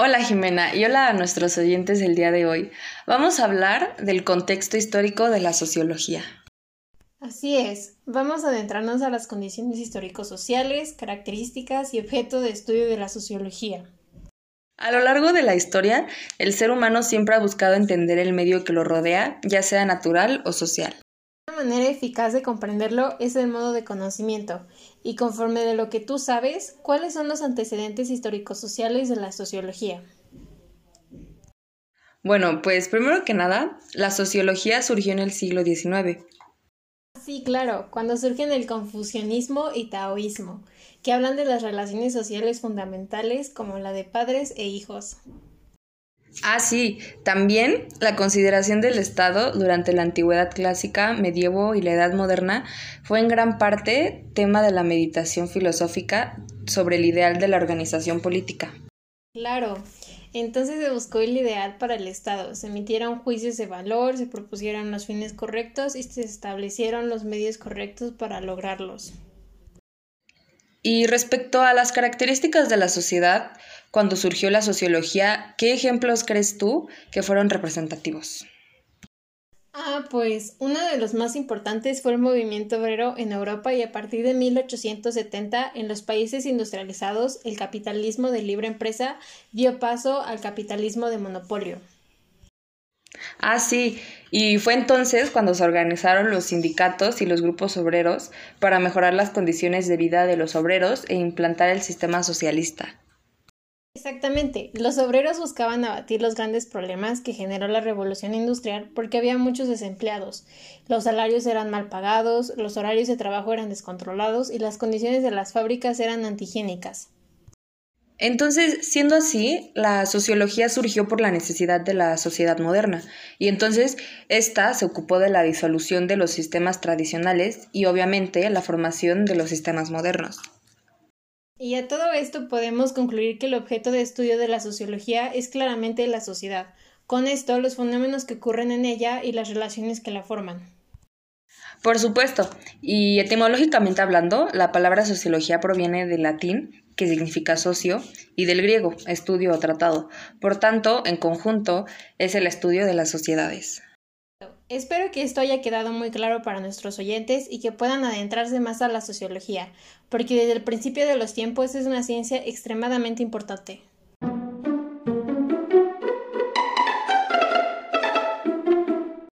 Hola Jimena y hola a nuestros oyentes del día de hoy. Vamos a hablar del contexto histórico de la sociología. Así es, vamos a adentrarnos a las condiciones histórico-sociales, características y objeto de estudio de la sociología. A lo largo de la historia, el ser humano siempre ha buscado entender el medio que lo rodea, ya sea natural o social. Manera eficaz de comprenderlo es el modo de conocimiento, y conforme de lo que tú sabes, ¿cuáles son los antecedentes históricos-sociales de la sociología? Bueno, pues primero que nada, la sociología surgió en el siglo XIX. Sí, claro, cuando surgen el confucianismo y taoísmo, que hablan de las relaciones sociales fundamentales como la de padres e hijos. Ah, sí, también la consideración del Estado durante la antigüedad clásica, medievo y la Edad moderna fue en gran parte tema de la meditación filosófica sobre el ideal de la organización política. Claro, entonces se buscó el ideal para el Estado, se emitieron juicios de valor, se propusieron los fines correctos y se establecieron los medios correctos para lograrlos. Y respecto a las características de la sociedad, cuando surgió la sociología, ¿qué ejemplos crees tú que fueron representativos? Ah, pues uno de los más importantes fue el movimiento obrero en Europa y a partir de 1870 en los países industrializados el capitalismo de libre empresa dio paso al capitalismo de monopolio. Ah, sí, y fue entonces cuando se organizaron los sindicatos y los grupos obreros para mejorar las condiciones de vida de los obreros e implantar el sistema socialista. Exactamente. Los obreros buscaban abatir los grandes problemas que generó la revolución industrial porque había muchos desempleados. Los salarios eran mal pagados, los horarios de trabajo eran descontrolados y las condiciones de las fábricas eran antihigiénicas. Entonces, siendo así, la sociología surgió por la necesidad de la sociedad moderna, y entonces esta se ocupó de la disolución de los sistemas tradicionales y obviamente la formación de los sistemas modernos. Y a todo esto podemos concluir que el objeto de estudio de la sociología es claramente la sociedad, con esto los fenómenos que ocurren en ella y las relaciones que la forman. Por supuesto, y etimológicamente hablando, la palabra sociología proviene del latín, que significa socio, y del griego, estudio o tratado. Por tanto, en conjunto, es el estudio de las sociedades. Espero que esto haya quedado muy claro para nuestros oyentes y que puedan adentrarse más a la sociología, porque desde el principio de los tiempos es una ciencia extremadamente importante.